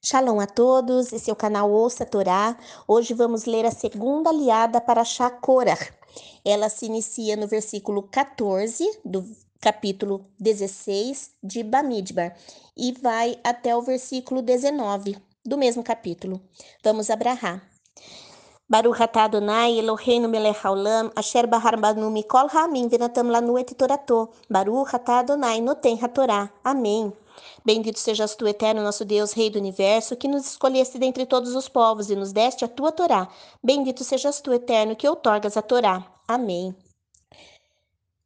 Shalom a todos, esse é o canal Ouça Torá. Hoje vamos ler a segunda aliada para Shakorah. Ela se inicia no versículo 14 do capítulo 16 de Bamidbar e vai até o versículo 19 do mesmo capítulo. Vamos abrahar. Baruch atah Adonai Eloheinu melech haolam asher bahar banu mikol ha'amim venatam lanu et torato. Baruch atah Adonai noten hatorá. Amém. Bendito sejas tu, eterno nosso Deus, Rei do universo, que nos escolheste dentre todos os povos e nos deste a tua Torá. Bendito sejas tu, eterno, que outorgas a Torá. Amém.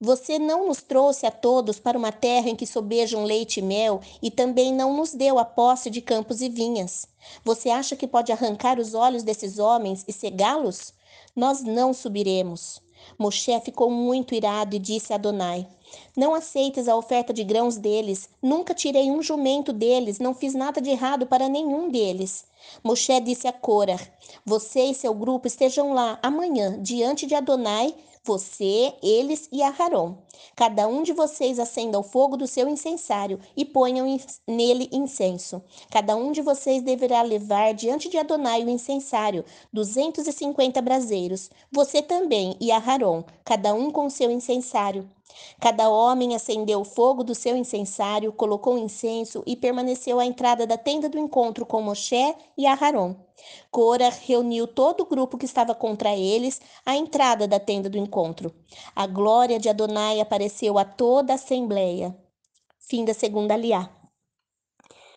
Você não nos trouxe a todos para uma terra em que sobejam leite e mel e também não nos deu a posse de campos e vinhas. Você acha que pode arrancar os olhos desses homens e cegá-los? Nós não subiremos. Moshe ficou muito irado e disse a Adonai: Não aceites a oferta de grãos deles. Nunca tirei um jumento deles, não fiz nada de errado para nenhum deles. Moshe disse a Cora: Você e seu grupo estejam lá amanhã diante de Adonai você, eles e Aharon. Cada um de vocês acenda o fogo do seu incensário e ponham nele incenso. Cada um de vocês deverá levar diante de Adonai o incensário, 250 braseiros. Você também e Aharon, cada um com seu incensário. Cada homem acendeu o fogo do seu incensário, colocou incenso e permaneceu à entrada da tenda do encontro com Moshe e Aharon. Cora reuniu todo o grupo que estava contra eles à entrada da tenda do encontro. A glória de Adonai apareceu a toda a assembleia. Fim da segunda aliá.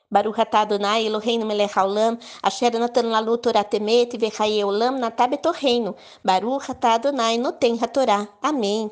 Baruch atah Adonai Eloheinu melech haolam, asher natan lalu Torah temet vechaye olam natab etorreino. Baruch atah Adonai noten hatorá. Amém.